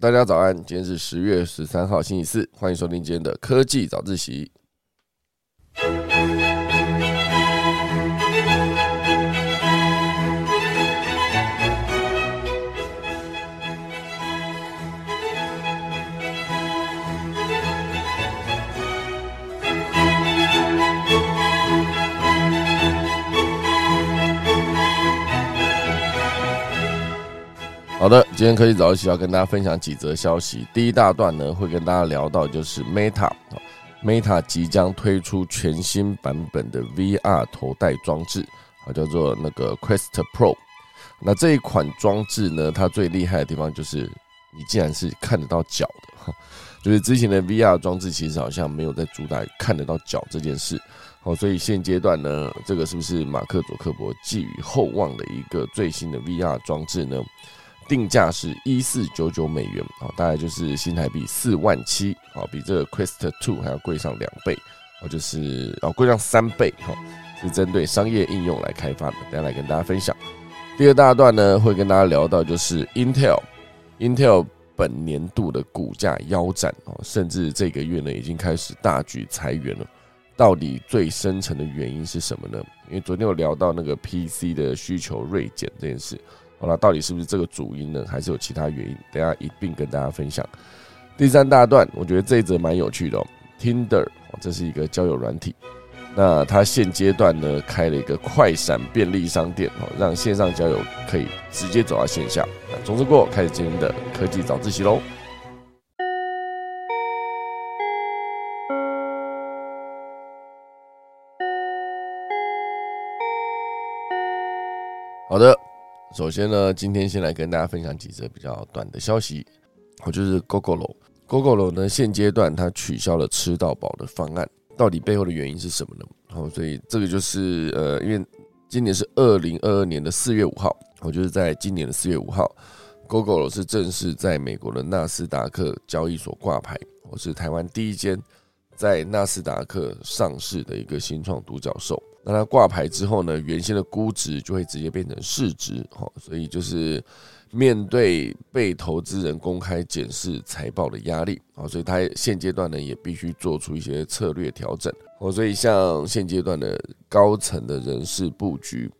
大家早安，今天是十月十三号，星期四，欢迎收听今天的科技早自习。好的，今天科技早起要跟大家分享几则消息。第一大段呢，会跟大家聊到就是 Meta，Meta 即将推出全新版本的 VR 头戴装置，啊，叫做那个 Quest Pro。那这一款装置呢，它最厉害的地方就是你竟然是看得到脚的，就是之前的 VR 装置其实好像没有在主打看得到脚这件事。好，所以现阶段呢，这个是不是马克·佐克伯寄予厚望的一个最新的 VR 装置呢？定价是一四九九美元啊，大概就是新台币四万七啊，比这个 Quest Two 还要贵上两倍哦，就是哦贵上三倍哈，是针对商业应用来开发的，等下来跟大家分享。第二大段呢，会跟大家聊到就是 Intel，Intel 本年度的股价腰斩哦，甚至这个月呢已经开始大举裁员了，到底最深层的原因是什么呢？因为昨天有聊到那个 PC 的需求锐减这件事。好了，到底是不是这个主因呢？还是有其他原因？等下一并跟大家分享。第三大段，我觉得这一则蛮有趣的哦。Tinder，这是一个交友软体，那它现阶段呢开了一个快闪便利商店哦，让线上交友可以直接走到线下。总之过，开始今天的科技早自习喽。好的。首先呢，今天先来跟大家分享几则比较短的消息。我就是 GoGoLo，GoGoLo 呢现阶段它取消了吃到饱的方案，到底背后的原因是什么呢？好，所以这个就是呃，因为今年是二零二二年的四月五号，我就是在今年的四月五号，GoGoLo 是正式在美国的纳斯达克交易所挂牌，我是台湾第一间在纳斯达克上市的一个新创独角兽。那它挂牌之后呢，原先的估值就会直接变成市值，哈，所以就是面对被投资人公开检视财报的压力，啊，所以它现阶段呢也必须做出一些策略调整，哦，所以像现阶段的高层的人事布局，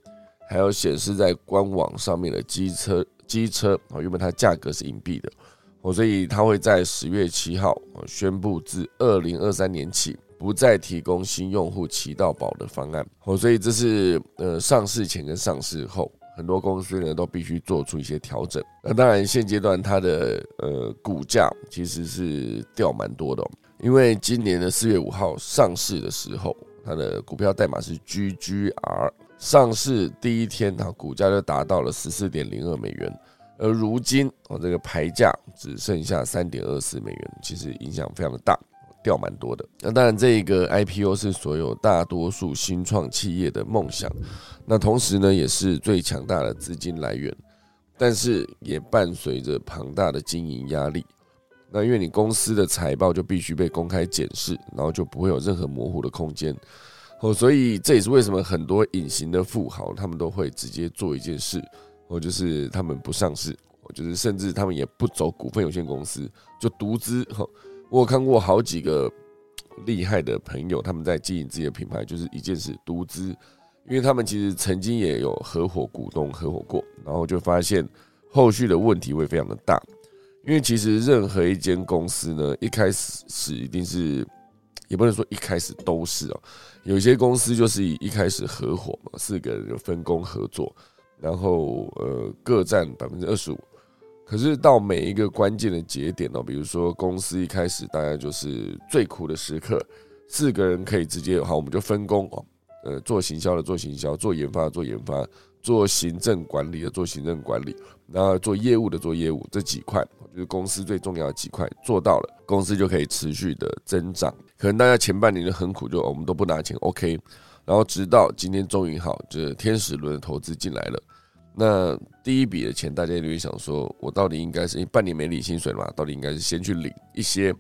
还有显示在官网上面的机车机车，啊，原本它价格是隐蔽的，哦，所以它会在十月七号宣布自二零二三年起。不再提供新用户骑到宝的方案，哦，所以这是呃上市前跟上市后很多公司呢都必须做出一些调整。那当然现阶段它的呃股价其实是掉蛮多的，因为今年的四月五号上市的时候，它的股票代码是 GGR，上市第一天它股价就达到了十四点零二美元，而如今哦这个牌价只剩下三点二四美元，其实影响非常的大。掉蛮多的，那当然，这一个 IPO 是所有大多数新创企业的梦想，那同时呢，也是最强大的资金来源，但是也伴随着庞大的经营压力。那因为你公司的财报就必须被公开检视，然后就不会有任何模糊的空间。哦，所以这也是为什么很多隐形的富豪他们都会直接做一件事，哦就是他们不上市，就是甚至他们也不走股份有限公司，就独资哈。我看过好几个厉害的朋友，他们在经营自己的品牌，就是一件事独资，因为他们其实曾经也有合伙股东合伙过，然后就发现后续的问题会非常的大，因为其实任何一间公司呢，一开始是一定是，也不能说一开始都是哦，有些公司就是以一开始合伙嘛，四个人分工合作，然后呃各占百分之二十五。可是到每一个关键的节点哦，比如说公司一开始大概就是最苦的时刻，四个人可以直接好，我们就分工哦，呃，做行销的做行销，做研发的做研发，做行政管理的做行政管理，然后做业务的做业务，这几块就是公司最重要的几块做到了，公司就可以持续的增长。可能大家前半年就很苦，就我们都不拿钱，OK，然后直到今天终于好，就是天使轮的投资进来了。那第一笔的钱，大家就会想说，我到底应该是半年没领薪水嘛？到底应该是先去领一些，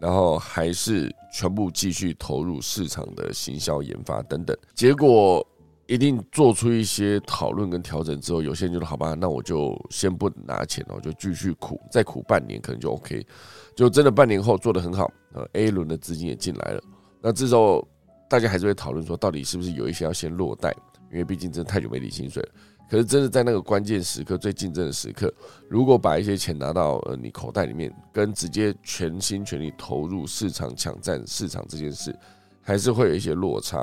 然后还是全部继续投入市场的行销研发等等？结果一定做出一些讨论跟调整之后，有些人就说好吧，那我就先不拿钱了，我就继续苦，再苦半年可能就 OK。就真的半年后做得很好，呃，A 轮的资金也进来了，那这时候大家还是会讨论说，到底是不是有一些要先落袋，因为毕竟真的太久没领薪水了。可是真的在那个关键时刻、最竞争的时刻，如果把一些钱拿到呃你口袋里面，跟直接全心全力投入市场抢占市场这件事，还是会有一些落差。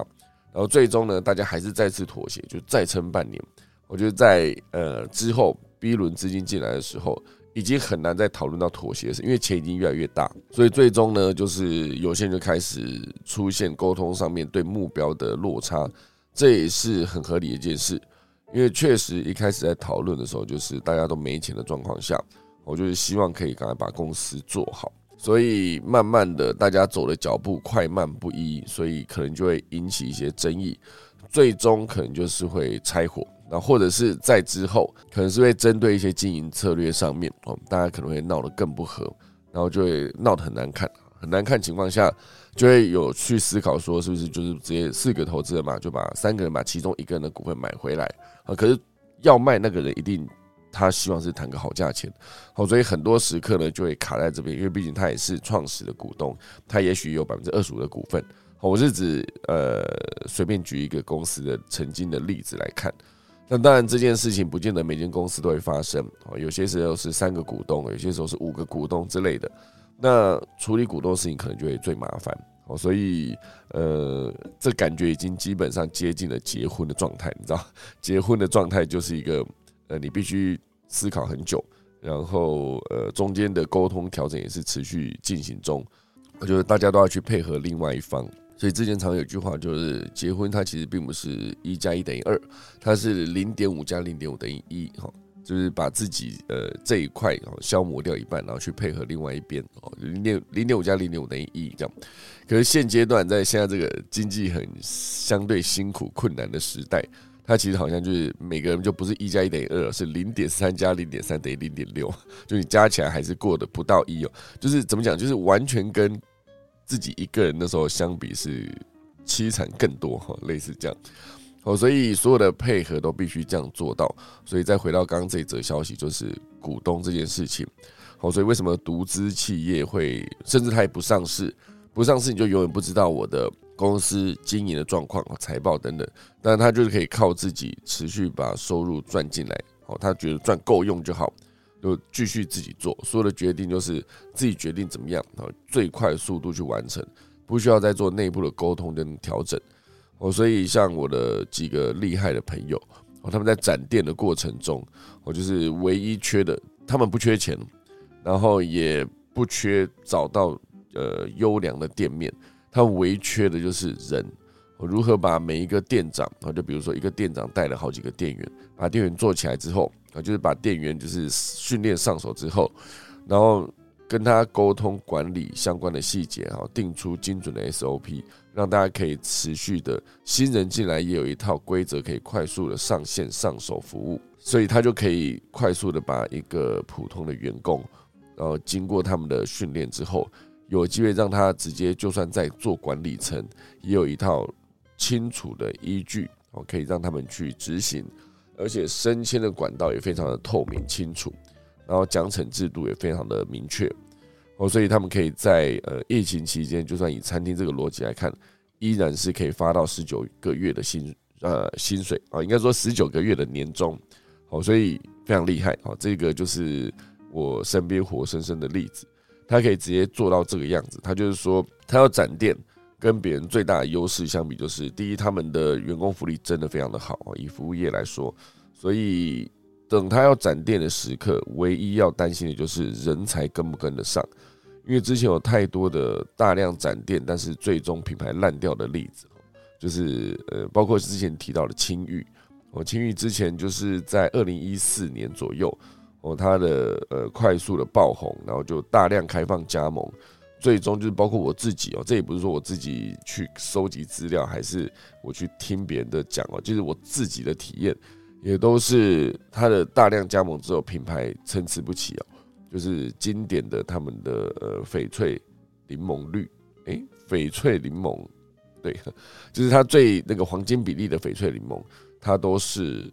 然后最终呢，大家还是再次妥协，就再撑半年。我觉得在呃之后 B 轮资金进来的时候，已经很难再讨论到妥协，是因为钱已经越来越大。所以最终呢，就是有些人就开始出现沟通上面对目标的落差，这也是很合理的一件事。因为确实一开始在讨论的时候，就是大家都没钱的状况下，我就是希望可以赶快把公司做好。所以慢慢的，大家走的脚步快慢不一，所以可能就会引起一些争议，最终可能就是会拆伙，那或者是在之后，可能是会针对一些经营策略上面，哦，大家可能会闹得更不和，然后就会闹得很难看，很难看情况下，就会有去思考说，是不是就是直接四个投资人嘛，就把三个人把其中一个人的股份买回来啊？可是要卖那个人一定。他希望是谈个好价钱，好，所以很多时刻呢就会卡在这边，因为毕竟他也是创始的股东，他也许有百分之二十五的股份。我是指呃随便举一个公司的曾经的例子来看，那当然这件事情不见得每间公司都会发生，哦，有些时候是三个股东，有些时候是五个股东之类的。那处理股东事情可能就会最麻烦，哦，所以呃这感觉已经基本上接近了结婚的状态，你知道，结婚的状态就是一个。呃，你必须思考很久，然后呃，中间的沟通调整也是持续进行中。我觉得大家都要去配合另外一方，所以之前常有句话，就是结婚它其实并不是一加一等于二，它是零点五加零点五等于一，哈，就是把自己呃这一块哦消磨掉一半，然后去配合另外一边哦，零点零点五加零点五等于一这样。可是现阶段在现在这个经济很相对辛苦困难的时代。它其实好像就是每个人就不是一加一等于二，是零点三加零点三等于零点六，就你加起来还是过的不到一哦。就是怎么讲，就是完全跟自己一个人的时候相比是凄惨更多哈，类似这样哦。所以所有的配合都必须这样做到。所以再回到刚刚这则消息，就是股东这件事情。好，所以为什么独资企业会甚至它也不上市？不上市你就永远不知道我的。公司经营的状况、财报等等，但他就是可以靠自己持续把收入赚进来。哦，他觉得赚够用就好，就继续自己做。所有的决定就是自己决定怎么样，然后最快速度去完成，不需要再做内部的沟通跟调整。哦，所以像我的几个厉害的朋友，哦，他们在展店的过程中，我就是唯一缺的，他们不缺钱，然后也不缺找到呃优良的店面。他唯缺的就是人，如何把每一个店长啊，就比如说一个店长带了好几个店员，把店员做起来之后啊，就是把店员就是训练上手之后，然后跟他沟通管理相关的细节哈，定出精准的 SOP，让大家可以持续的新人进来也有一套规则可以快速的上线上手服务，所以他就可以快速的把一个普通的员工，然后经过他们的训练之后。有机会让他直接，就算在做管理层，也有一套清楚的依据，哦，可以让他们去执行，而且升迁的管道也非常的透明清楚，然后奖惩制度也非常的明确，哦，所以他们可以在呃疫情期间，就算以餐厅这个逻辑来看，依然是可以发到十九个月的薪呃薪水啊，应该说十九个月的年终，哦，所以非常厉害，哦，这个就是我身边活生生的例子。他可以直接做到这个样子，他就是说，他要展店，跟别人最大的优势相比，就是第一，他们的员工福利真的非常的好以服务业来说，所以等他要展店的时刻，唯一要担心的就是人才跟不跟得上，因为之前有太多的大量展店，但是最终品牌烂掉的例子，就是呃，包括之前提到的青玉，哦青玉之前就是在二零一四年左右。哦，它的呃快速的爆红，然后就大量开放加盟，最终就是包括我自己哦，这也不是说我自己去收集资料，还是我去听别人的讲哦，就是我自己的体验，也都是它的大量加盟之后，品牌参差不齐哦，就是经典的他们的呃翡翠柠檬绿，诶，翡翠柠檬对，就是它最那个黄金比例的翡翠柠檬，它都是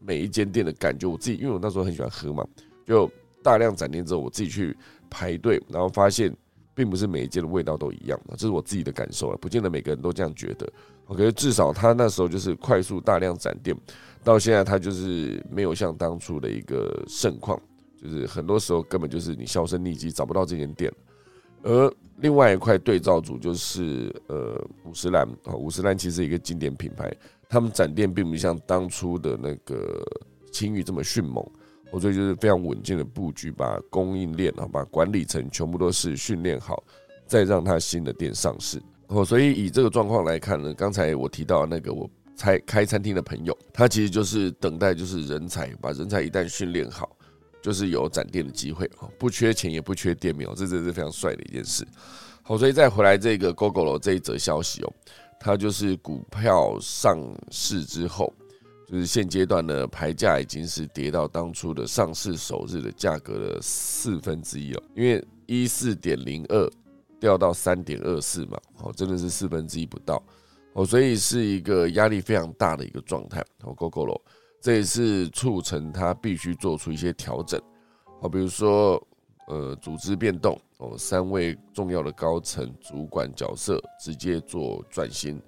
每一间店的感觉。我自己因为我那时候很喜欢喝嘛，就大量展店之后，我自己去排队，然后发现并不是每一间的味道都一样的，这是我自己的感受了，不见得每个人都这样觉得。我觉得至少他那时候就是快速大量展店，到现在他就是没有像当初的一个盛况，就是很多时候根本就是你销声匿迹，找不到这间店。而另外一块对照组就是呃五十岚啊，五十岚其实一个经典品牌，他们展店并不像当初的那个青玉这么迅猛，所以就是非常稳健的布局，把供应链啊，把管理层全部都是训练好，再让他新的店上市。哦，所以以这个状况来看呢，刚才我提到那个我开开餐厅的朋友，他其实就是等待就是人才，把人才一旦训练好，就是有展店的机会哦，不缺钱也不缺店面哦，这真是非常帅的一件事。好，所以再回来这个 GoGo 这一则消息哦，它就是股票上市之后，就是现阶段的牌价已经是跌到当初的上市首日的价格的四分之一了，因为一四点零二。掉到三点二四嘛，哦，真的是四分之一不到，哦，所以是一个压力非常大的一个状态。哦，Go Go 了，这也是促成它必须做出一些调整。好，比如说，呃，组织变动，哦，三位重要的高层主管角色直接做转型，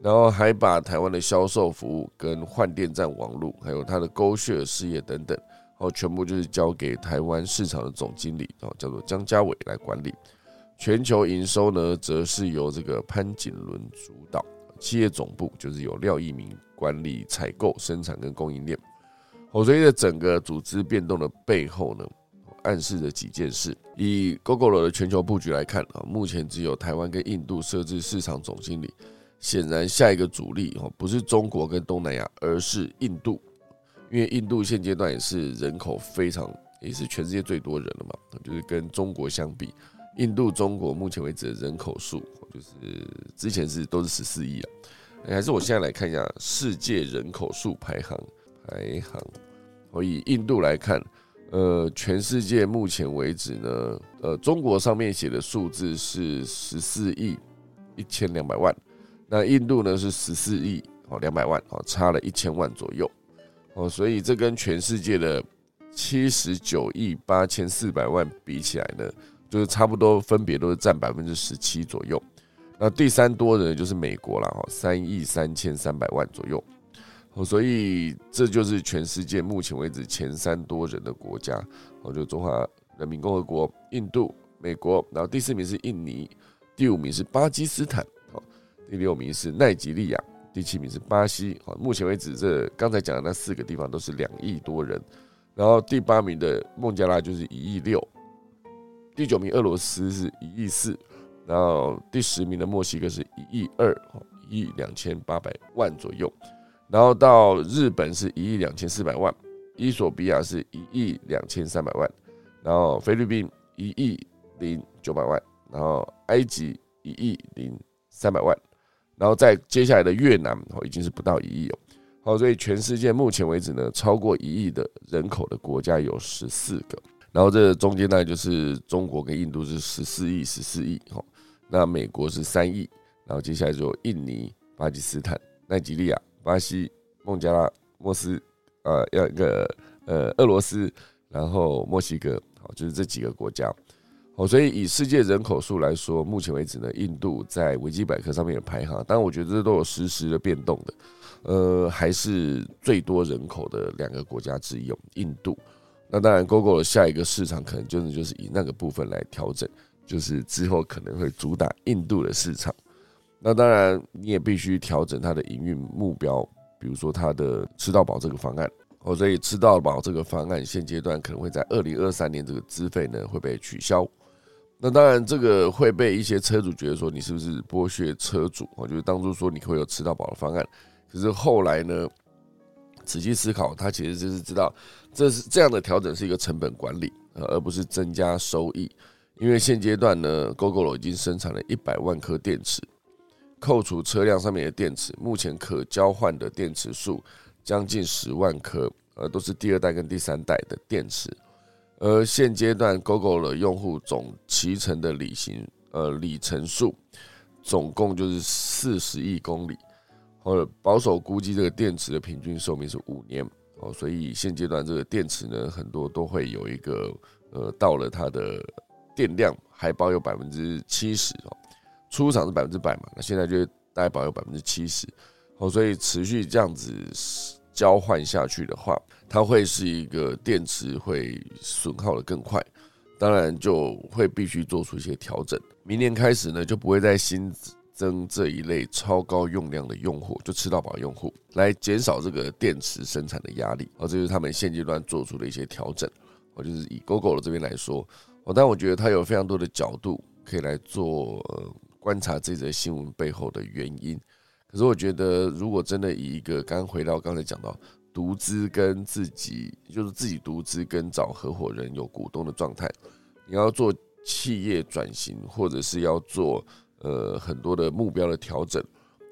然后还把台湾的销售服务跟换电站网络，还有它的勾血事业等等，哦，全部就是交给台湾市场的总经理，哦，叫做江家伟来管理。全球营收呢，则是由这个潘景伦主导，企业总部就是由廖一鸣管理采购、生产跟供应链。哦，所以在整个组织变动的背后呢，暗示着几件事。以 GoGo 的全球布局来看啊，目前只有台湾跟印度设置市场总经理。显然，下一个主力哦，不是中国跟东南亚，而是印度，因为印度现阶段也是人口非常，也是全世界最多人了嘛，就是跟中国相比。印度、中国目前为止的人口数，就是之前是都是十四亿啊，还是我现在来看一下世界人口数排行排行。我以印度来看，呃，全世界目前为止呢，呃，中国上面写的数字是十四亿一千两百万，那印度呢是十四亿哦两百万哦，差了一千万左右哦，所以这跟全世界的七十九亿八千四百万比起来呢？就是差不多，分别都是占百分之十七左右。那第三多的就是美国了哈，三亿三千三百万左右。所以这就是全世界目前为止前三多人的国家。哦，就中华人民共和国、印度、美国，然后第四名是印尼，第五名是巴基斯坦，哦，第六名是奈及利亚，第七名是巴西。哦，目前为止这刚才讲的那四个地方都是两亿多人。然后第八名的孟加拉就是一亿六。第九名俄罗斯是一亿四，然后第十名的墨西哥是一亿二，一亿两千八百万左右，然后到日本是一亿两千四百万，伊索比亚是一亿两千三百万，然后菲律宾一亿零九百万，然后埃及一亿零三百万，然后在接下来的越南哦已经是不到一亿哦，好，所以全世界目前为止呢，超过一亿的人口的国家有十四个。然后这中间呢，就是中国跟印度是十四亿、十四亿，哈，那美国是三亿，然后接下来就印尼、巴基斯坦、奈及利亚、巴西、孟加拉、莫斯，呃，要一个呃俄罗斯，然后墨西哥，好，就是这几个国家，好，所以以世界人口数来说，目前为止呢，印度在维基百科上面的排行，但我觉得这都有实时的变动的，呃，还是最多人口的两个国家之一，印度。那当然，Google 的下一个市场可能就是就是以那个部分来调整，就是之后可能会主打印度的市场。那当然，你也必须调整它的营运目标，比如说它的吃到饱这个方案。哦，所以吃到饱这个方案现阶段可能会在二零二三年这个资费呢会被取消。那当然，这个会被一些车主觉得说你是不是剥削车主？我就是当初说你会有吃到饱的方案，可是后来呢？仔细思考，他其实就是知道，这是这样的调整是一个成本管理，而不是增加收益。因为现阶段呢，Google 已经生产了一百万颗电池，扣除车辆上面的电池，目前可交换的电池数将近十万颗，呃，都是第二代跟第三代的电池。而现阶段 Google 的用户总骑乘的里行呃里程数，总共就是四十亿公里，或者保守估计这个电池的平均寿命是五年哦，所以现阶段这个电池呢，很多都会有一个呃，到了它的电量还保有百分之七十哦，出厂是百分之百嘛，那现在就大概保有百分之七十哦，所以持续这样子交换下去的话，它会是一个电池会损耗的更快。当然就会必须做出一些调整。明年开始呢，就不会再新增这一类超高用量的用户，就吃到饱用户，来减少这个电池生产的压力。哦，这就是他们现阶段做出的一些调整。我，就是以 GoGo 的这边来说，哦，但我觉得它有非常多的角度可以来做呃观察这则新闻背后的原因。可是我觉得，如果真的以一个刚回到刚才讲到。独资跟自己就是自己独资跟找合伙人有股东的状态，你要做企业转型，或者是要做呃很多的目标的调整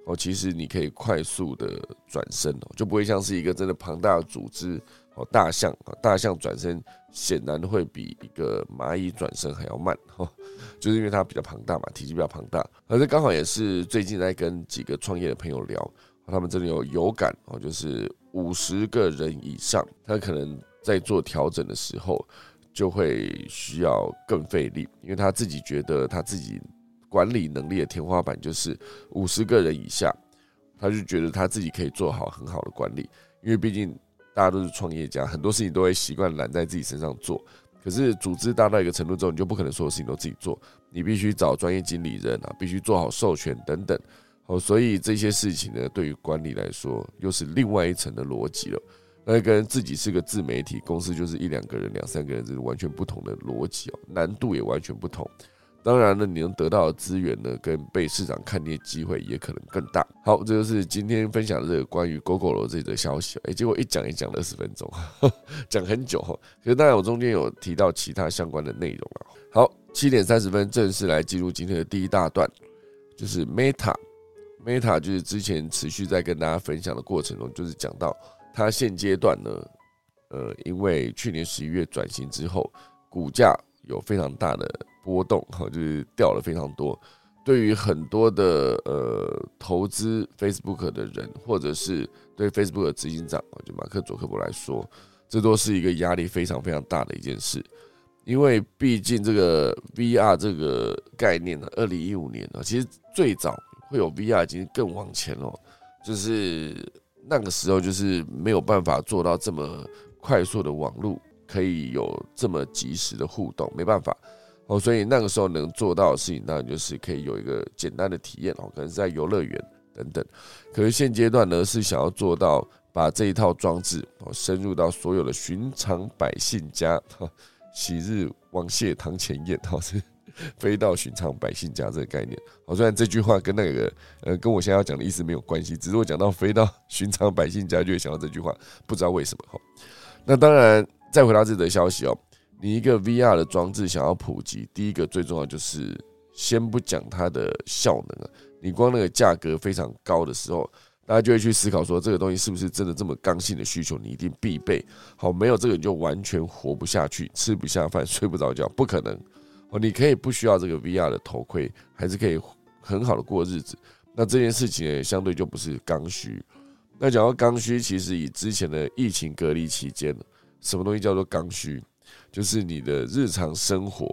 哦，其实你可以快速的转身哦，就不会像是一个真的庞大的组织哦，大象啊，大象转身显然会比一个蚂蚁转身还要慢哈，就是因为它比较庞大嘛，体积比较庞大，而这刚好也是最近在跟几个创业的朋友聊，他们真的有有感哦，就是。五十个人以上，他可能在做调整的时候，就会需要更费力，因为他自己觉得他自己管理能力的天花板就是五十个人以下，他就觉得他自己可以做好很好的管理，因为毕竟大家都是创业家，很多事情都会习惯揽在自己身上做。可是组织大到一个程度之后，你就不可能所有事情都自己做，你必须找专业经理人啊，必须做好授权等等。哦，所以这些事情呢，对于管理来说，又是另外一层的逻辑了。那跟自己是个自媒体公司，就是一两个人、两三个人，这是完全不同的逻辑哦，难度也完全不同。当然呢，你能得到的资源呢，跟被市场看跌机会也可能更大。好，这就是今天分享的这个关于 GoGo 这则消息。哎，结果一讲一讲二十分钟，讲很久哈。可是当然，我中间有提到其他相关的内容啊。好，七点三十分正式来进入今天的第一大段，就是 Meta。Meta 就是之前持续在跟大家分享的过程中，就是讲到它现阶段呢，呃，因为去年十一月转型之后，股价有非常大的波动，哈，就是掉了非常多。对于很多的呃投资 Facebook 的人，或者是对 Facebook 的执行长，就马克·佐克伯来说，这都是一个压力非常非常大的一件事。因为毕竟这个 VR 这个概念呢，二零一五年呢，其实最早。会有 VR 已经更往前了，就是那个时候就是没有办法做到这么快速的网络，可以有这么及时的互动，没办法哦，所以那个时候能做到的事情，当然就是可以有一个简单的体验哦，可能是在游乐园等等。可是现阶段呢，是想要做到把这一套装置哦深入到所有的寻常百姓家，哈，昔日王谢堂前燕，哈 是。飞到寻常百姓家这个概念，好，虽然这句话跟那个呃跟我现在要讲的意思没有关系，只是我讲到飞到 寻常百姓家就会想到这句话，不知道为什么哈。那当然，再回答这则消息哦，你一个 VR 的装置想要普及，第一个最重要就是先不讲它的效能啊，你光那个价格非常高的时候，大家就会去思考说这个东西是不是真的这么刚性的需求，你一定必备。好，没有这个你就完全活不下去，吃不下饭，睡不着觉，不可能。哦，你可以不需要这个 VR 的头盔，还是可以很好的过日子。那这件事情相对就不是刚需。那讲到刚需，其实以之前的疫情隔离期间，什么东西叫做刚需？就是你的日常生活，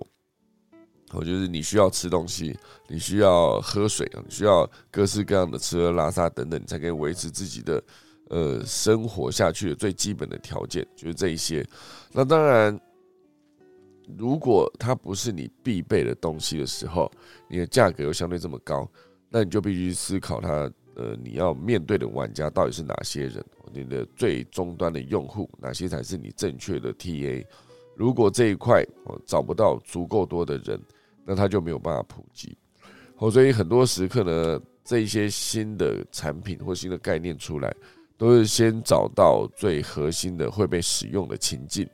哦，就是你需要吃东西，你需要喝水啊，你需要各式各样的吃喝拉撒等等，你才可以维持自己的呃生活下去的最基本的条件，就是这一些。那当然。如果它不是你必备的东西的时候，你的价格又相对这么高，那你就必须思考它，呃，你要面对的玩家到底是哪些人？你的最终端的用户哪些才是你正确的 TA？如果这一块哦找不到足够多的人，那它就没有办法普及。哦，所以很多时刻呢，这一些新的产品或新的概念出来，都是先找到最核心的会被使用的情境。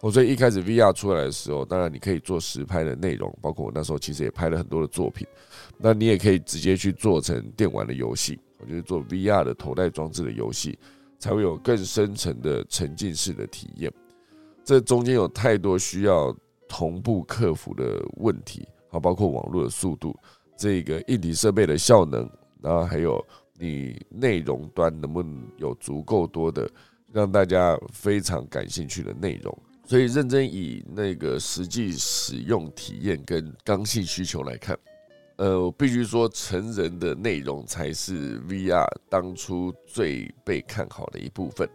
我所以一开始 VR 出来的时候，当然你可以做实拍的内容，包括我那时候其实也拍了很多的作品。那你也可以直接去做成电玩的游戏，我觉得做 VR 的头戴装置的游戏，才会有更深层的沉浸式的体验。这中间有太多需要同步克服的问题，啊，包括网络的速度，这个硬体设备的效能，然后还有你内容端能不能有足够多的让大家非常感兴趣的内容。所以认真以那个实际使用体验跟刚性需求来看，呃，我必须说成人的内容才是 VR 当初最被看好的一部分，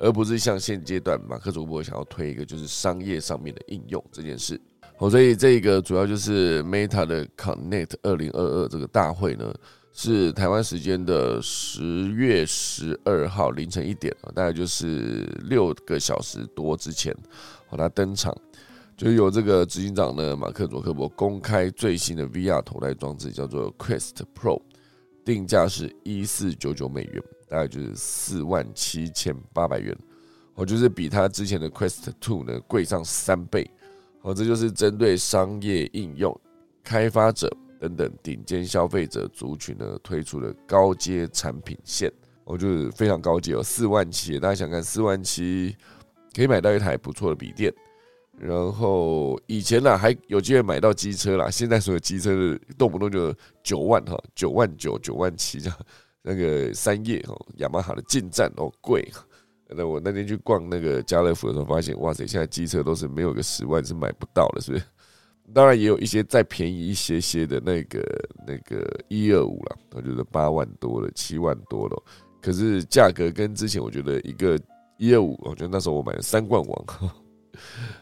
而不是像现阶段马克·祖博想要推一个就是商业上面的应用这件事。哦，所以这个主要就是 Meta 的 Connect 二零二二这个大会呢，是台湾时间的十月十二号凌晨一点啊，大概就是六个小时多之前。和他登场，就有这个执行长呢马克·佐克伯公开最新的 VR 头戴装置，叫做 Quest Pro，定价是一四九九美元，大概就是四万七千八百元，哦，就是比他之前的 Quest Two 呢贵上三倍，哦，这就是针对商业应用、开发者等等顶尖消费者族群呢推出的高阶产品线，哦，就是非常高阶哦，四万七，大家想看四万七。可以买到一台不错的笔电，然后以前呢还有机会买到机车啦，现在所有机车动不动就九万哈，九万九、九万七这样。那个三叶哦，雅马哈的进站哦贵。那我那天去逛那个家乐福的时候，发现哇塞，现在机车都是没有个十万是买不到的，是不是？当然也有一些再便宜一些些的那个那个一二五了，我觉得八万多了，七万多了，可是价格跟之前我觉得一个。一二五，我觉得那时候我买了三冠王，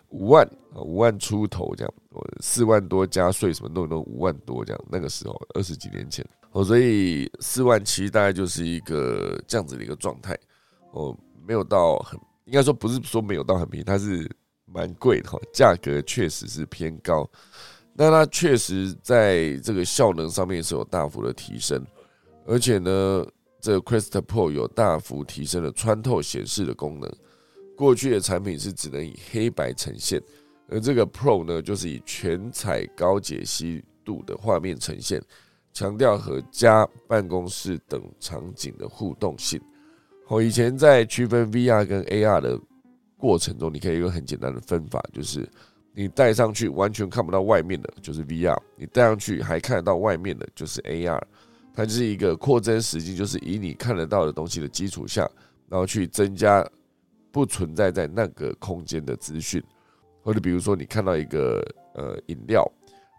五万啊，五万出头这样，我四万多加税什么弄弄五万多这样，那个时候二十几年前，哦，所以四万七大概就是一个这样子的一个状态，哦，没有到很，应该说不是说没有到很便宜，它是蛮贵的哈，价格确实是偏高，那它确实在这个效能上面是有大幅的提升，而且呢。这个 Crystal Pro 有大幅提升了穿透显示的功能。过去的产品是只能以黑白呈现，而这个 Pro 呢，就是以全彩高解析度的画面呈现，强调和家、办公室等场景的互动性。我以前在区分 VR 跟 AR 的过程中，你可以用很简单的分法，就是你戴上去完全看不到外面的，就是 VR；你戴上去还看得到外面的，就是 AR。它就是一个扩增实际，就是以你看得到的东西的基础下，然后去增加不存在在那个空间的资讯，或者比如说你看到一个呃饮料，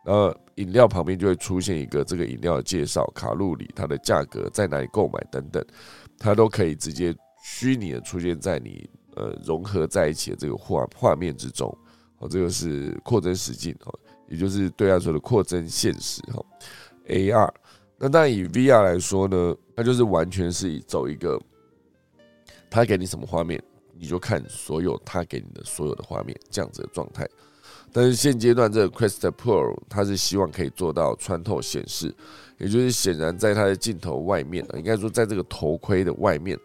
呃饮料旁边就会出现一个这个饮料的介绍、卡路里、它的价格、在哪里购买等等，它都可以直接虚拟的出现在你呃融合在一起的这个画画面之中。哦，这个是扩增实境哦，也就是对他说的扩增现实哈，AR。那但以 VR 来说呢，它就是完全是走一个，他给你什么画面，你就看所有他给你的所有的画面这样子的状态。但是现阶段这个 Quest Pro 它是希望可以做到穿透显示，也就是显然在它的镜头外面应该说在这个头盔的外面，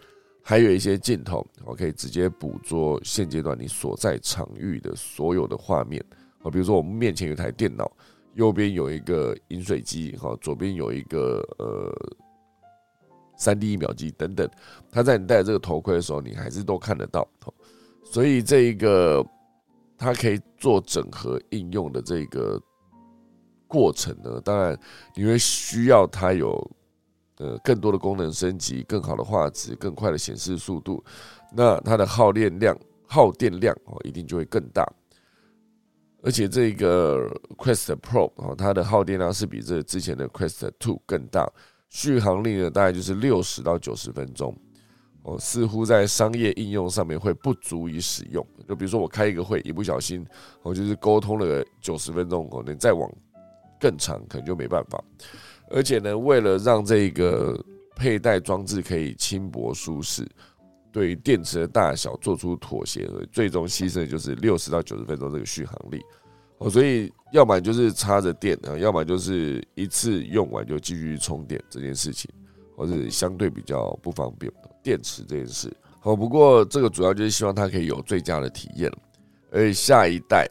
还有一些镜头，我可以直接捕捉现阶段你所在场域的所有的画面。啊，比如说我们面前有台电脑。右边有一个饮水机，哈，左边有一个呃三 D 一秒机等等，它在你戴这个头盔的时候，你还是都看得到，所以这一个它可以做整合应用的这个过程呢，当然你会需要它有呃更多的功能升级，更好的画质，更快的显示速度，那它的耗电量耗电量哦一定就会更大。而且这个 Quest Pro 哦，它的耗电量是比这之前的 Quest Two 更大，续航力呢大概就是六十到九十分钟。哦，似乎在商业应用上面会不足以使用。就比如说我开一个会，一不小心我就是沟通了九十分钟，可能再往更长可能就没办法。而且呢，为了让这个佩戴装置可以轻薄舒适。对于电池的大小做出妥协，最终牺牲的就是六十到九十分钟这个续航力哦，所以要么就是插着电啊，要么就是一次用完就继续充电这件事情，或者相对比较不方便电池这件事。好，不过这个主要就是希望它可以有最佳的体验，而且下一代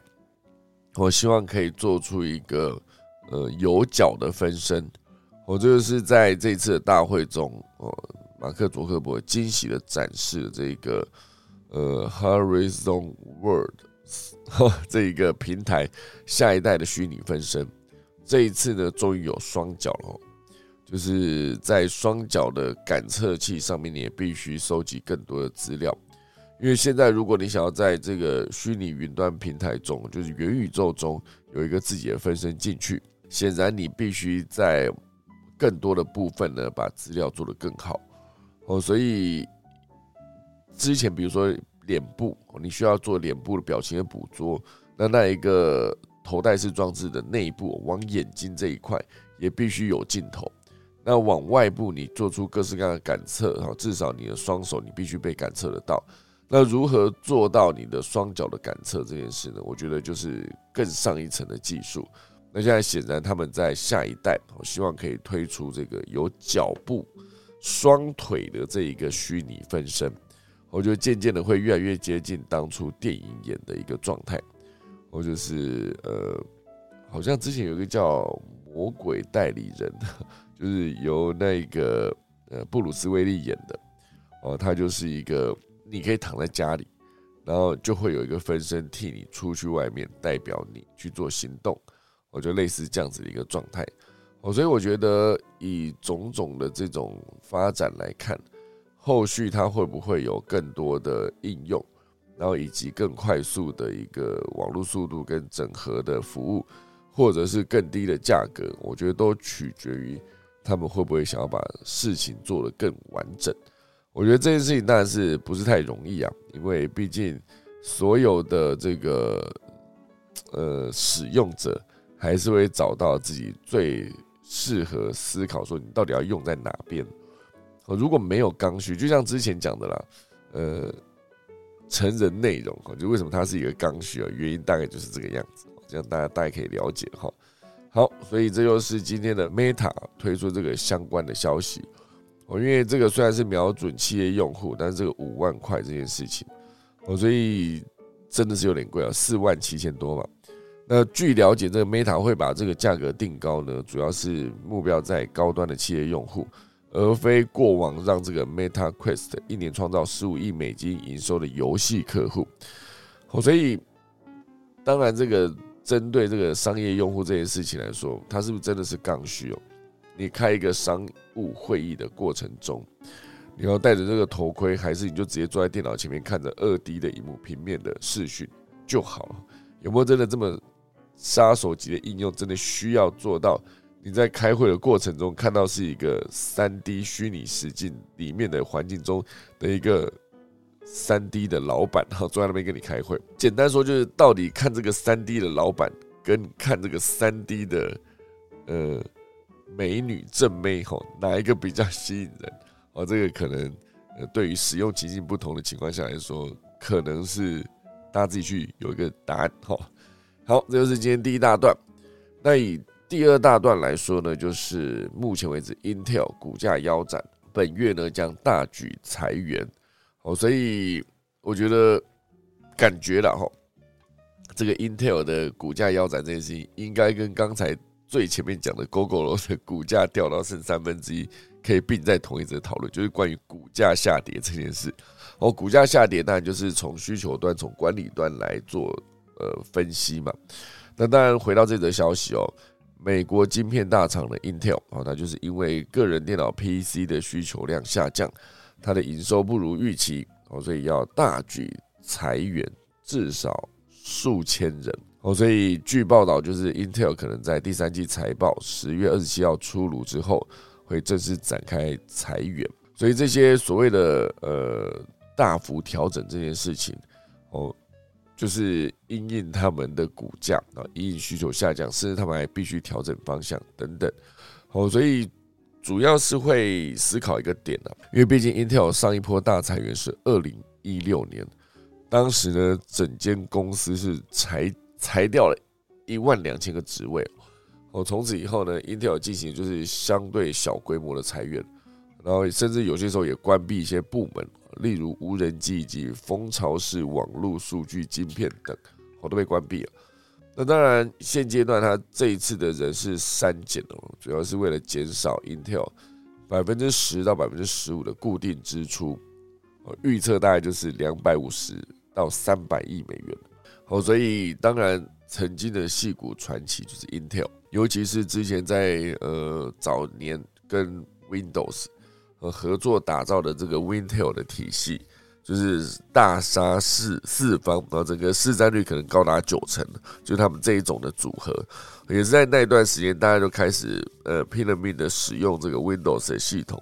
我希望可以做出一个呃有脚的分身，我这个是在这次的大会中哦。马克·佐克伯惊喜的展示了这个呃 Horizon World 这一个平台下一代的虚拟分身这一次呢，终于有双脚了，就是在双脚的感测器上面，你也必须收集更多的资料。因为现在，如果你想要在这个虚拟云端平台中，就是元宇宙中有一个自己的分身进去，显然你必须在更多的部分呢，把资料做得更好哦。所以之前，比如说脸部，你需要做脸部的表情的捕捉，那那一个头戴式装置的内部，往眼睛这一块也必须有镜头。那往外部，你做出各式各样的感测，哈，至少你的双手你必须被感测得到。那如何做到你的双脚的感测这件事呢？我觉得就是更上一层的技术。那现在显然他们在下一代，我希望可以推出这个有脚步、双腿的这一个虚拟分身。我觉得渐渐的会越来越接近当初电影演的一个状态。我就是呃，好像之前有一个叫《魔鬼代理人》，就是由那个呃布鲁斯威利演的。哦，他就是一个。你可以躺在家里，然后就会有一个分身替你出去外面，代表你去做行动。我觉得类似这样子的一个状态。哦，所以我觉得以种种的这种发展来看，后续它会不会有更多的应用，然后以及更快速的一个网络速度跟整合的服务，或者是更低的价格，我觉得都取决于他们会不会想要把事情做得更完整。我觉得这件事情当然是不是太容易啊，因为毕竟所有的这个呃使用者还是会找到自己最适合思考，说你到底要用在哪边。如果没有刚需，就像之前讲的啦，呃，成人内容哈，就为什么它是一个刚需啊？原因大概就是这个样子，这样大家大家可以了解哈。好，所以这就是今天的 Meta 推出这个相关的消息。哦，因为这个虽然是瞄准企业用户，但是这个五万块这件事情，哦，所以真的是有点贵啊，四万七千多嘛。那据了解，这个 Meta 会把这个价格定高呢，主要是目标在高端的企业用户，而非过往让这个 Meta Quest 一年创造十五亿美金营收的游戏客户。哦，所以当然这个针对这个商业用户这件事情来说，它是不是真的是刚需哦？你开一个商务会议的过程中，你要戴着这个头盔，还是你就直接坐在电脑前面看着二 D 的荧幕平面的视讯就好了？有没有真的这么杀手级的应用？真的需要做到你在开会的过程中看到是一个三 D 虚拟实境里面的环境中的一个三 D 的老板，然后坐在那边跟你开会？简单说就是，到底看这个三 D 的老板跟看这个三 D 的呃。美女正妹吼，哪一个比较吸引人？哦，这个可能呃，对于使用情境不同的情况下来说，可能是大家自己去有一个答案哈。好，这就是今天第一大段。那以第二大段来说呢，就是目前为止，Intel 股价腰斩，本月呢将大举裁员。哦，所以我觉得感觉了哈，这个 Intel 的股价腰斩这件事情，应该跟刚才。最前面讲的 Google 的股价掉到剩三分之一，可以并在同一则讨论，就是关于股价下跌这件事。哦，股价下跌当然就是从需求端、从管理端来做呃分析嘛。那当然回到这则消息哦，美国晶片大厂的 Intel 哦，那就是因为个人电脑 PC 的需求量下降，它的营收不如预期哦，所以要大举裁员，至少数千人。哦，所以据报道，就是 Intel 可能在第三季财报十月二十七号出炉之后，会正式展开裁员。所以这些所谓的呃大幅调整这件事情，哦，就是因应他们的股价啊，因应需求下降，甚至他们还必须调整方向等等。哦，所以主要是会思考一个点呢，因为毕竟 Intel 上一波大裁员是二零一六年，当时呢，整间公司是裁。裁掉了一万两千个职位，哦，从此以后呢，Intel 进行就是相对小规模的裁员，然后甚至有些时候也关闭一些部门，例如无人机以及蜂巢式网络数据晶片等，我，都被关闭了。那当然，现阶段它这一次的人是删减哦，主要是为了减少 Intel 百分之十到百分之十五的固定支出，预测大概就是两百五十到三百亿美元。哦，所以当然曾经的戏骨传奇，就是 Intel，尤其是之前在呃早年跟 Windows 呃合作打造的这个 Wintel 的体系，就是大杀四四方，然后整个市占率可能高达九成，就他们这一种的组合，也是在那一段时间，大家就开始呃拼了命的使用这个 Windows 的系统，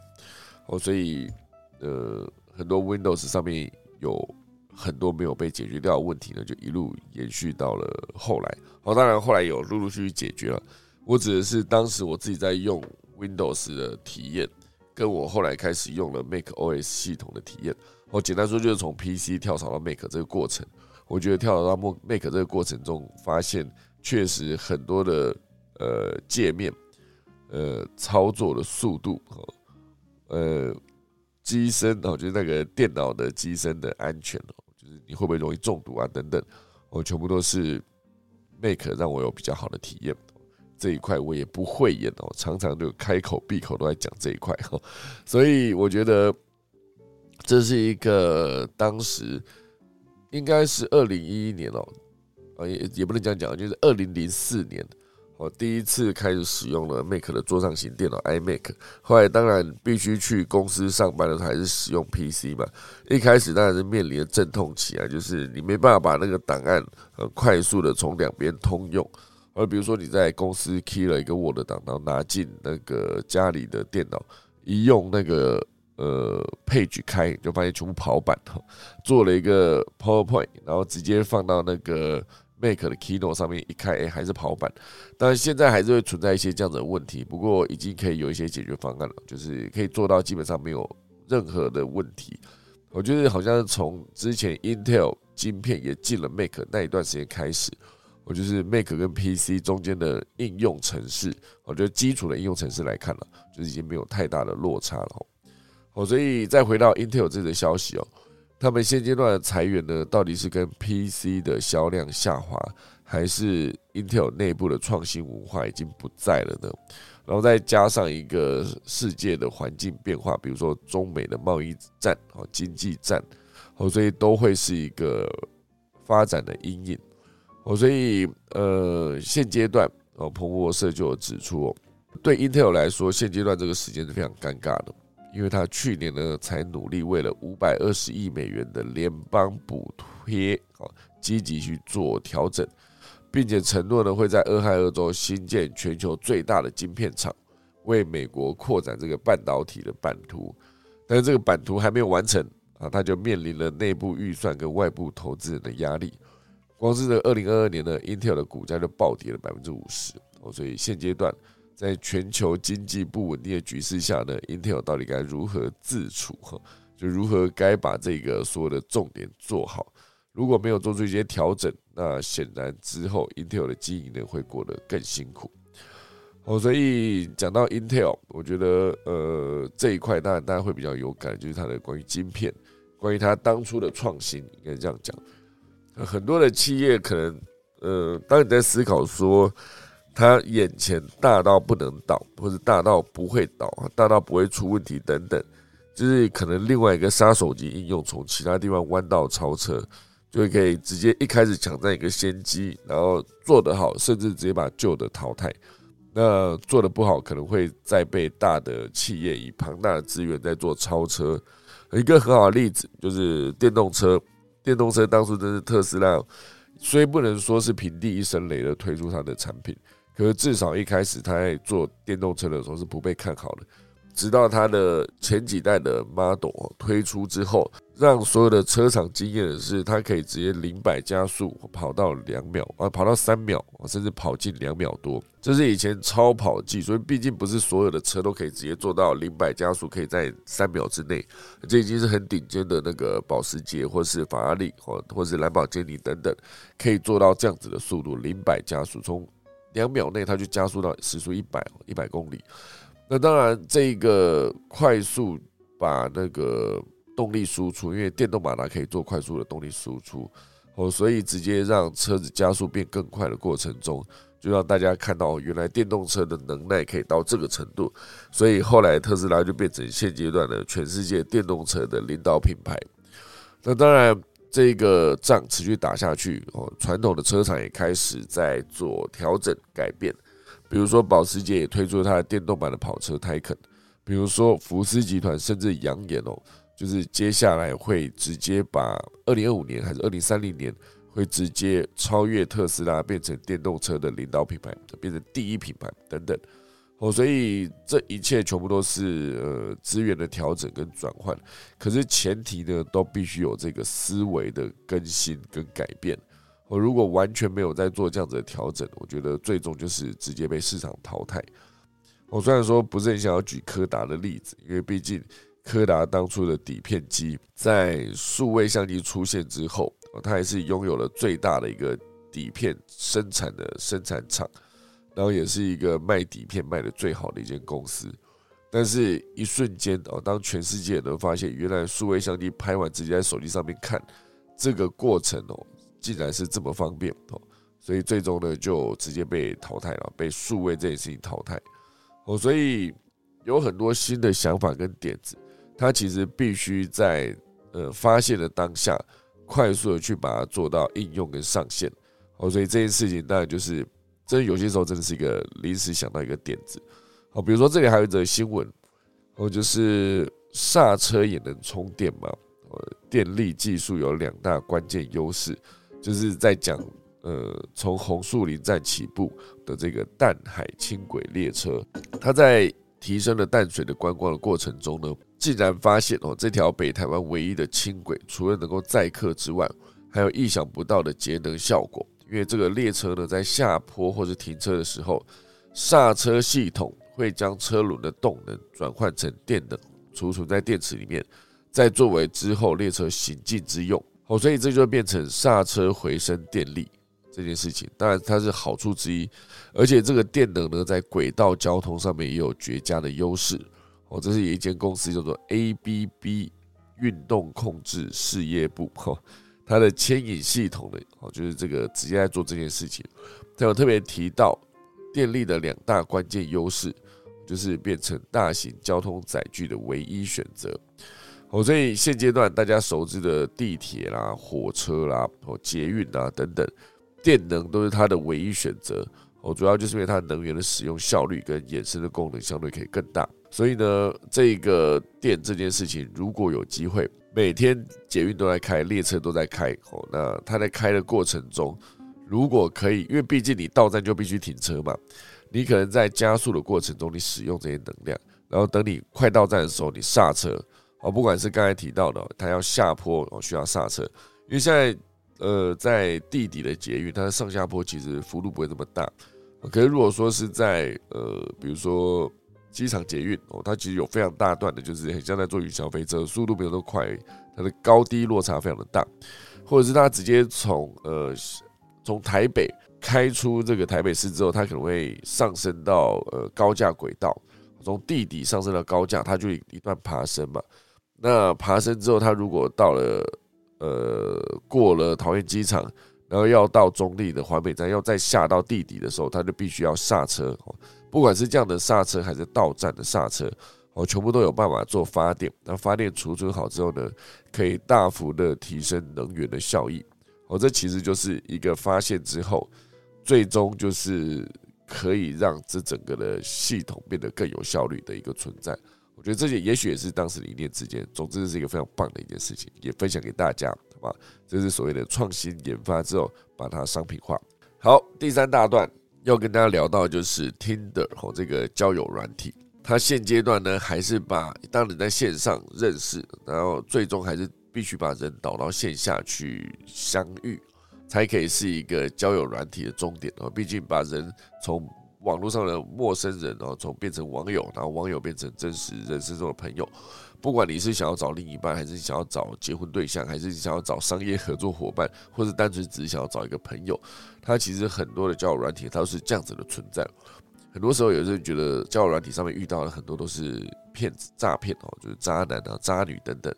哦，所以呃很多 Windows 上面有。很多没有被解决掉的问题呢，就一路延续到了后来。哦，当然后来有陆陆续续解决了。我指的是当时我自己在用 Windows 的体验，跟我后来开始用了 Mac OS 系统的体验。我简单说就是从 PC 跳槽到 Make 这个过程。我觉得跳槽到 Make 这个过程中，发现确实很多的呃界面、呃操作的速度呃机身哦，就是那个电脑的机身的安全哦。就是你会不会容易中毒啊？等等，我全部都是 Make 让我有比较好的体验。这一块我也不会演哦，常常就开口闭口都在讲这一块哈。所以我觉得这是一个当时应该是二零一一年哦，啊也也不能这样讲，就是二零零四年。我第一次开始使用了 Mac 的桌上型电脑 iMac，后来当然必须去公司上班的时候还是使用 PC 嘛。一开始当然是面临的阵痛期啊，就是你没办法把那个档案很快速的从两边通用。而比如说你在公司 key 了一个 Word 档，然后拿进那个家里的电脑，一用那个呃 Page 开，就发现全部跑版哈。做了一个 PowerPoint，然后直接放到那个。Mac 的 Keynote 上面一开，哎，还是跑版，但现在还是会存在一些这样子的问题，不过已经可以有一些解决方案了，就是可以做到基本上没有任何的问题。我觉得好像是从之前 Intel 晶片也进了 Mac 那一段时间开始，我就是 Mac 跟 PC 中间的应用程式，我觉得基础的应用程式来看了，就是已经没有太大的落差了。哦，所以再回到 Intel 这个消息哦。他们现阶段的裁员呢，到底是跟 PC 的销量下滑，还是 Intel 内部的创新文化已经不在了呢？然后再加上一个世界的环境变化，比如说中美的贸易战、哦经济战，哦，所以都会是一个发展的阴影。哦，所以呃，现阶段哦，彭博社就有指出哦，对 Intel 来说，现阶段这个时间是非常尴尬的。因为他去年呢，才努力为了五百二十亿美元的联邦补贴，啊，积极去做调整，并且承诺呢，会在俄亥俄州新建全球最大的晶片厂，为美国扩展这个半导体的版图。但是这个版图还没有完成啊，他就面临了内部预算跟外部投资人的压力。光是这二零二二年呢，Intel 的股价就暴跌了百分之五十哦，所以现阶段。在全球经济不稳定的局势下呢，Intel 到底该如何自处？哈，就如何该把这个所有的重点做好。如果没有做出一些调整，那显然之后 Intel 的经营呢会过得更辛苦。哦，所以讲到 Intel，我觉得呃这一块当然大家会比较有感，就是它的关于晶片，关于它当初的创新，应该这样讲。很多的企业可能呃，当你在思考说。他眼前大到不能倒，或者大到不会倒，大到不会出问题等等，就是可能另外一个杀手级应用，从其他地方弯道超车，就可以直接一开始抢占一个先机，然后做得好，甚至直接把旧的淘汰。那做的不好，可能会再被大的企业以庞大的资源在做超车。一个很好的例子就是电动车，电动车当初真是特斯拉，虽不能说是平地一声雷的推出它的产品。可是至少一开始他在做电动车的时候是不被看好的，直到他的前几代的 Model 推出之后，让所有的车厂惊艳的是，它可以直接零百加速跑到两秒啊，跑到三秒甚至跑进两秒多，这是以前超跑技术，毕竟不是所有的车都可以直接做到零百加速可以在三秒之内，这已经是很顶尖的那个保时捷或是法拉利或或是兰博基尼等等，可以做到这样子的速度，零百加速从。两秒内，它就加速到时速一百一百公里。那当然，这个快速把那个动力输出，因为电动马达可以做快速的动力输出，哦，所以直接让车子加速变更快的过程中，就让大家看到原来电动车的能耐可以到这个程度。所以后来特斯拉就变成现阶段的全世界电动车的领导品牌。那当然，这个仗持续打下去，哦，传统的车厂也开始在做调整改变，比如说保时捷也推出了它的电动版的跑车 Taycan，比如说福斯集团甚至扬言哦，就是接下来会直接把二零二五年还是二零三零年会直接超越特斯拉，变成电动车的领导品牌，变成第一品牌等等。哦，所以这一切全部都是呃资源的调整跟转换，可是前提呢，都必须有这个思维的更新跟改变。我如果完全没有在做这样子的调整，我觉得最终就是直接被市场淘汰。我虽然说不是很想要举柯达的例子，因为毕竟柯达当初的底片机在数位相机出现之后，它还是拥有了最大的一个底片生产的生产厂。然后也是一个卖底片卖的最好的一间公司，但是一瞬间哦，当全世界都发现原来数位相机拍完直接在手机上面看，这个过程哦，竟然是这么方便哦，所以最终呢就直接被淘汰了，被数位这件事情淘汰。哦，所以有很多新的想法跟点子，它其实必须在呃发现的当下，快速的去把它做到应用跟上线。哦，所以这件事情当然就是。真有些时候真的是一个临时想到一个点子，好，比如说这里还有一则新闻，哦，就是刹车也能充电嘛？呃，电力技术有两大关键优势，就是在讲，呃，从红树林站起步的这个淡海轻轨列车，它在提升了淡水的观光的过程中呢，竟然发现哦，这条北台湾唯一的轻轨，除了能够载客之外，还有意想不到的节能效果。因为这个列车呢，在下坡或者停车的时候，刹车系统会将车轮的动能转换成电能，储存在电池里面，再作为之后列车行进之用。哦，所以这就变成刹车回升电力这件事情。当然，它是好处之一，而且这个电能呢，在轨道交通上面也有绝佳的优势。哦，这是一间公司叫做 ABB 运动控制事业部。哈。它的牵引系统呢，哦，就是这个直接在做这件事情。他有特别提到电力的两大关键优势，就是变成大型交通载具的唯一选择。哦，所以现阶段大家熟知的地铁啦、火车啦、哦捷运啊等等，电能都是它的唯一选择。哦，主要就是因为它能源的使用效率跟衍生的功能相对可以更大。所以呢，这个电这件事情，如果有机会。每天捷运都在开，列车都在开，哦，那它在开的过程中，如果可以，因为毕竟你到站就必须停车嘛，你可能在加速的过程中，你使用这些能量，然后等你快到站的时候，你刹车，哦，不管是刚才提到的，它要下坡哦需要刹车，因为现在呃在地底的捷运，它的上下坡其实幅度不会那么大，可是如果说是在呃比如说。机场捷运哦，它其实有非常大段的，就是很像在坐云霄飞车，速度没有那么快，它的高低落差非常的大，或者是它直接从呃从台北开出这个台北市之后，它可能会上升到呃高架轨道，从地底上升到高架，它就一段爬升嘛。那爬升之后，它如果到了呃过了桃园机场，然后要到中立的环美站，要再下到地底的时候，它就必须要刹车。不管是这样的刹车还是到站的刹车，哦，全部都有办法做发电。那发电储存好之后呢，可以大幅的提升能源的效益。哦，这其实就是一个发现之后，最终就是可以让这整个的系统变得更有效率的一个存在。我觉得这些也许也是当时理念之间，总之是一个非常棒的一件事情，也分享给大家，好吧？这是所谓的创新研发之后把它商品化。好，第三大段。要跟大家聊到就是 Tinder 和这个交友软体，它现阶段呢还是把当你在线上认识，然后最终还是必须把人导到线下去相遇，才可以是一个交友软体的终点哦。毕竟把人从网络上的陌生人哦，从变成网友，然后网友变成真实人生中的朋友。不管你是想要找另一半，还是想要找结婚对象，还是想要找商业合作伙伴，或者单纯只是想要找一个朋友，它其实很多的交友软体它都是这样子的存在。很多时候有些人觉得交友软体上面遇到的很多都是骗子、诈骗哦，就是渣男啊、渣女等等。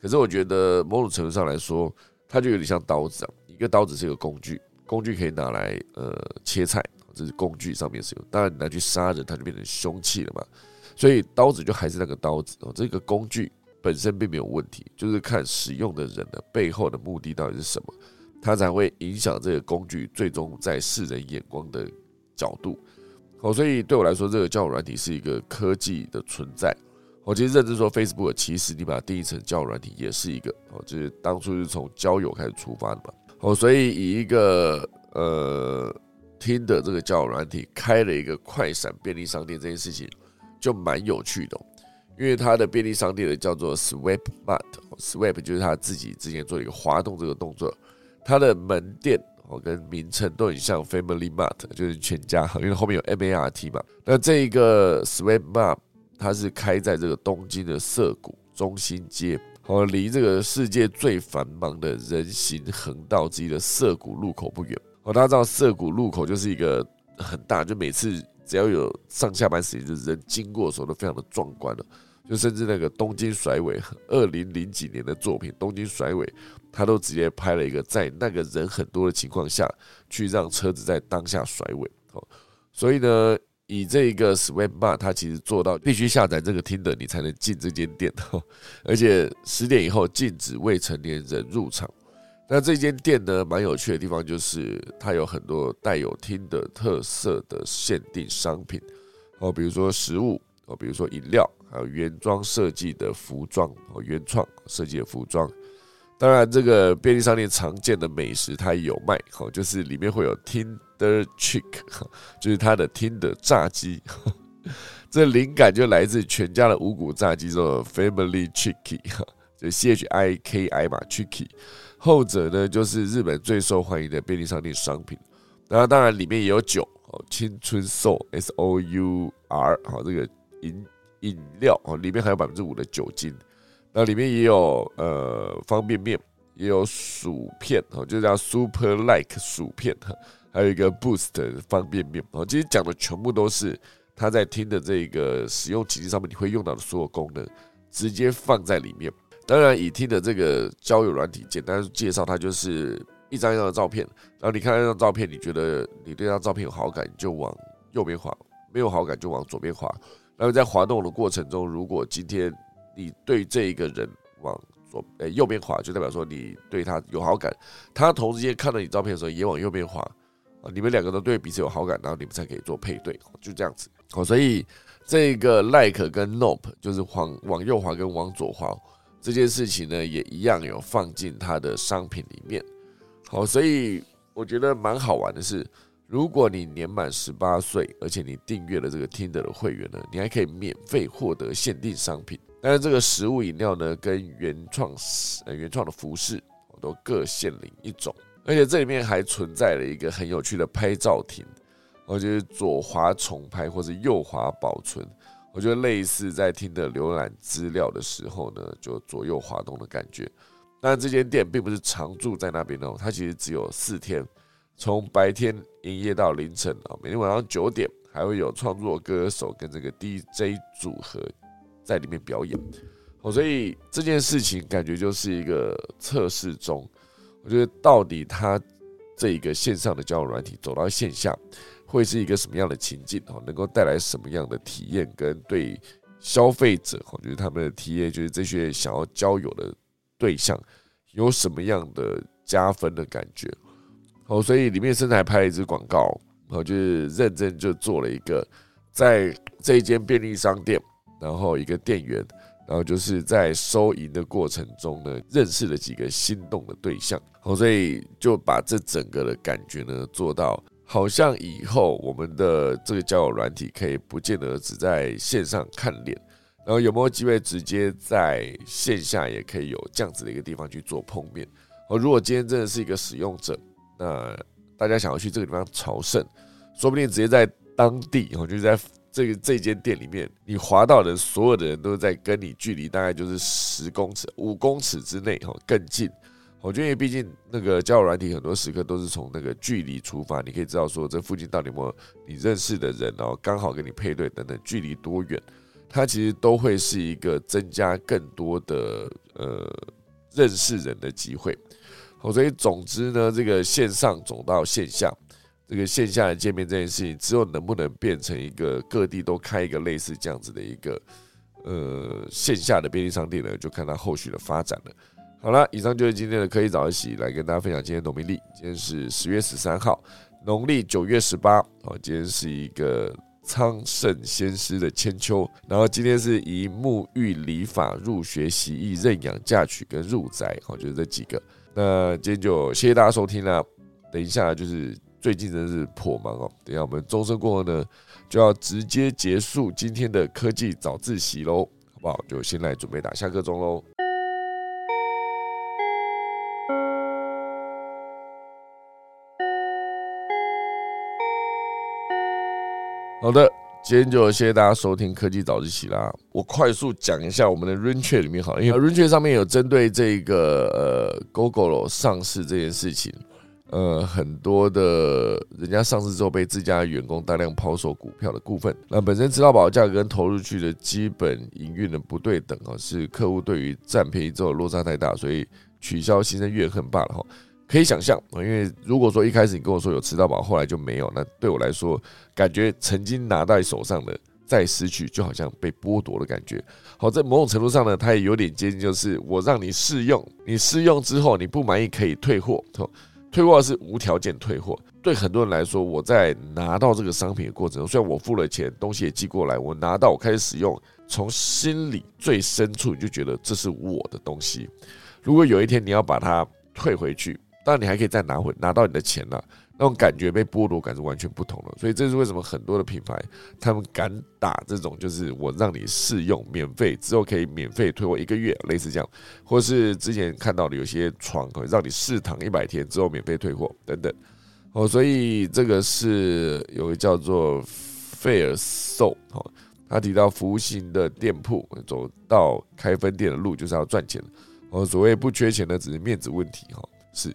可是我觉得某种程度上来说，它就有点像刀子啊，一个刀子是一个工具，工具可以拿来呃切菜，这是工具上面使用。当然你拿去杀人，它就变成凶器了嘛。所以刀子就还是那个刀子哦，这个工具本身并没有问题，就是看使用的人的背后的目的到底是什么，它才会影响这个工具最终在世人眼光的角度。哦，所以对我来说，这个交友软体是一个科技的存在。我其实认知说，Facebook 其实你把它定义成交友软体，也是一个哦，就是当初是从交友开始出发的嘛。哦，所以以一个呃听的这个交友软体开了一个快闪便利商店这件事情，就蛮有趣的。因为它的便利商店的叫做 Swap Mart，Swap 就是他自己之前做一个滑动这个动作，它的门店哦跟名称都很像 Family Mart，就是全家，因为后面有 M A R T 嘛。那这一个 Swap Mart。它是开在这个东京的涩谷中心街，哦，离这个世界最繁忙的人行横道之一的涩谷路口不远。哦，大家知道涩谷路口就是一个很大，就每次只要有上下班时间，就是人经过的时候都非常的壮观了。就甚至那个东京甩尾，二零零几年的作品《东京甩尾》，他都直接拍了一个在那个人很多的情况下去让车子在当下甩尾。哦，所以呢。以这个 Swipe Bar，它其实做到必须下载这个 Tinder，你才能进这间店，而且十点以后禁止未成年人入场。那这间店呢，蛮有趣的地方就是它有很多带有 Tinder 特色的限定商品，哦，比如说食物，哦，比如说饮料，还有原装设计的服装，哦，原创设计的服装。当然，这个便利商店常见的美食它也有卖，哦，就是里面会有 Tinder。chick 就是它的听的炸鸡，这灵感就来自全家的五谷炸鸡，做 Family Chicky，就 C H I K I 嘛，Chicky。后者呢，就是日本最受欢迎的便利商店商品。然后当然里面也有酒哦，青春 Soul S O U R，好这个饮饮料哦，里面还有百分之五的酒精。那里面也有呃方便面，也有薯片哦，就叫 Super Like 薯片哈。还有一个 Boost 方便面哦，其实讲的全部都是他在听的这个使用奇迹上面你会用到的所有功能，直接放在里面。当然，以听的这个交友软体，简单介绍，它就是一张一张的照片。然后你看那张照片，你觉得你对那张照片有好感，就往右边滑；没有好感就往左边滑。然后在滑动的过程中，如果今天你对这一个人往左呃右边滑，就代表说你对他有好感。他同时间看到你照片的时候，也往右边滑。啊，你们两个都对彼此有好感，然后你们才可以做配对，就这样子。好，所以这个 like 跟 nope 就是往往右滑跟往左滑这件事情呢，也一样有放进它的商品里面。好，所以我觉得蛮好玩的是，如果你年满十八岁，而且你订阅了这个 Tinder 的会员呢，你还可以免费获得限定商品。但是这个食物饮料呢，跟原创呃原创的服饰，都各限领一种。而且这里面还存在了一个很有趣的拍照亭，我觉得左滑重拍或者右滑保存，我觉得类似在听的浏览资料的时候呢，就左右滑动的感觉。但这间店并不是常住在那边哦，它其实只有四天，从白天营业到凌晨啊，每天晚上九点还会有创作歌手跟这个 DJ 组合在里面表演。哦，所以这件事情感觉就是一个测试中。我觉得到底它这一个线上的交友软体走到线下，会是一个什么样的情境哦？能够带来什么样的体验？跟对消费者哦，就是他们的体验，就是这些想要交友的对象，有什么样的加分的感觉？哦，所以里面甚至还拍了一支广告，哦，就是认真就做了一个在这一间便利商店，然后一个店员。然后就是在收银的过程中呢，认识了几个心动的对象，好，所以就把这整个的感觉呢做到，好像以后我们的这个交友软体可以不见得只在线上看脸，然后有没有机会直接在线下也可以有这样子的一个地方去做碰面？哦，如果今天真的是一个使用者，那大家想要去这个地方朝圣，说不定直接在当地，哦就是在。这个这间店里面，你滑到的所有的人都在跟你距离大概就是十公尺、五公尺之内，哈，更近。我觉得，毕竟那个交友软体很多时刻都是从那个距离出发，你可以知道说这附近到底有没有你认识的人，然后刚好跟你配对等等，距离多远，它其实都会是一个增加更多的呃认识人的机会。好，所以总之呢，这个线上走到线下。这个线下的见面这件事情，之后能不能变成一个各地都开一个类似这样子的一个呃线下的便利商店呢，就看它后续的发展了。好了，以上就是今天的科技早一起，来跟大家分享今天农民历。今天是十月十三号，农历九月十八。好，今天是一个昌盛先师的千秋。然后今天是以沐浴礼法、入学习义、认养嫁娶跟入宅，好，就是这几个。那今天就谢谢大家收听啦。等一下就是最近真是颇忙哦。等下我们钟声过后呢，就要直接结束今天的科技早自习喽，好不好？就先来准备打下课钟喽。好的，今天就谢谢大家收听科技早自习啦。我快速讲一下我们的 r a n c h 里面好，因为 r a n c h 上面有针对这个呃 Google 上市这件事情，呃，很多的人家上市之后被自家员工大量抛售股票的部分，那本身知道宝价格跟投入去的基本营运的不对等啊，是客户对于占便宜之后落差太大，所以取消心生怨恨罢了哈。可以想象因为如果说一开始你跟我说有吃到饱，后来就没有，那对我来说，感觉曾经拿在手上的再失去，就好像被剥夺的感觉。好，在某种程度上呢，它也有点接近，就是我让你试用，你试用之后你不满意可以退货，退货是无条件退货。对很多人来说，我在拿到这个商品的过程中，虽然我付了钱，东西也寄过来，我拿到我开始使用，从心里最深处你就觉得这是我的东西。如果有一天你要把它退回去，但你还可以再拿回拿到你的钱了，那种感觉被剥夺感是完全不同的。所以这是为什么很多的品牌他们敢打这种，就是我让你试用免费之后可以免费退货一个月，类似这样，或是之前看到的有些床可以让你试躺一百天之后免费退货等等。哦，所以这个是有个叫做费尔寿哦，他提到服务型的店铺走到开分店的路就是要赚钱哦，所谓不缺钱的只是面子问题哈。是，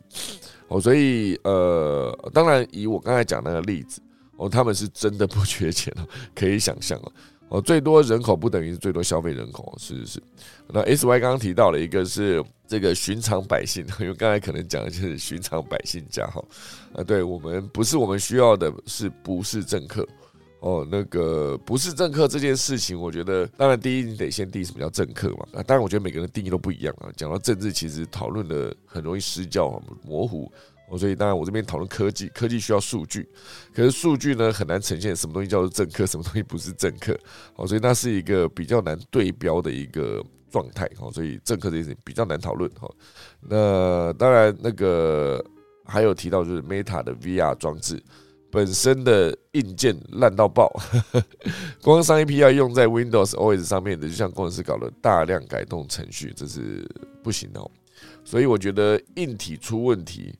哦，所以呃，当然以我刚才讲那个例子，哦，他们是真的不缺钱了，可以想象哦，哦，最多人口不等于是最多消费人口，是是是。那 S Y 刚刚提到了一个是这个寻常百姓，因为刚才可能讲的就是寻常百姓家哈，啊，对我们不是我们需要的，是不是政客？哦，那个不是政客这件事情，我觉得当然第一你得先定义什么叫政客嘛。啊，当然我觉得每个人定义都不一样啊。讲到政治，其实讨论的很容易失焦、模糊。哦，所以当然我这边讨论科技，科技需要数据，可是数据呢很难呈现什么东西叫做政客，什么东西不是政客。哦，所以那是一个比较难对标的一个状态。哦，所以政客这件事情比较难讨论。哈，那当然那个还有提到就是 Meta 的 VR 装置。本身的硬件烂到爆，光上一批要用在 Windows OS 上面的，就像工程师搞了大量改动程序，这是不行的。所以我觉得硬体出问题，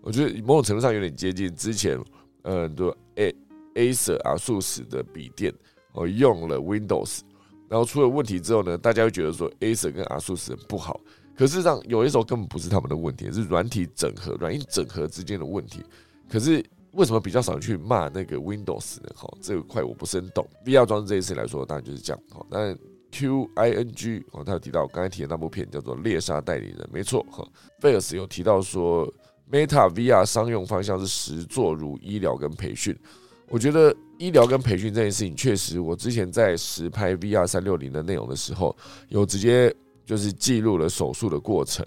我觉得某种程度上有点接近之前，呃，多 A Acer 啊，数十的笔电，我用了 Windows，然后出了问题之后呢，大家会觉得说 Acer 跟阿素斯不好，可是上有些时候根本不是他们的问题，是软体整合、软硬整合之间的问题，可是。为什么比较少去骂那个 Windows 呢？哈，这块我不是很懂。VR 装置这一次来说，当然就是这样。哈，那 QING 哦，他有提到刚才提的那部片叫做《猎杀代理人》，没错。哈，费尔斯有提到说，Meta VR 商用方向是实做如医疗跟培训。我觉得医疗跟培训这件事情，确实，我之前在实拍 VR 三六零的内容的时候，有直接就是记录了手术的过程。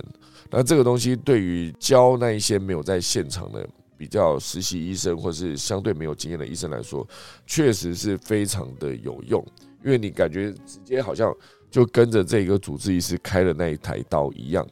那这个东西对于教那一些没有在现场的。比较实习医生或是相对没有经验的医生来说，确实是非常的有用，因为你感觉直接好像就跟着这个主治医师开的那一台刀一样，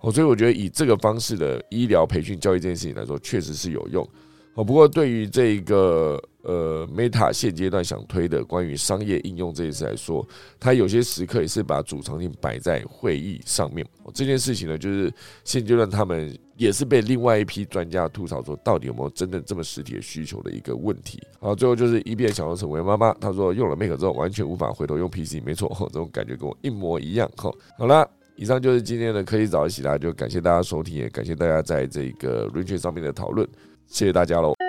哦，所以我觉得以这个方式的医疗培训教育这件事情来说，确实是有用。哦，不过对于这一个呃 Meta 现阶段想推的关于商业应用这件事来说，它有些时刻也是把主场景摆在会议上面。这件事情呢，就是现阶段他们也是被另外一批专家吐槽说，到底有没有真的这么实体的需求的一个问题。好，最后就是一边想要成为妈妈，她说用了 Mac 之后完全无法回头用 PC，没错，这种感觉跟我一模一样。哈，好了，以上就是今天的科技早起啦，就感谢大家收听，也感谢大家在这个 r a n 上面的讨论。谢谢大家喽！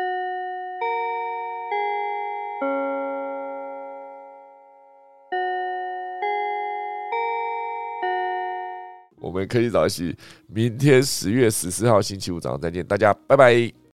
我们科技早起，明天十月十四号星期五早上再见，大家拜拜。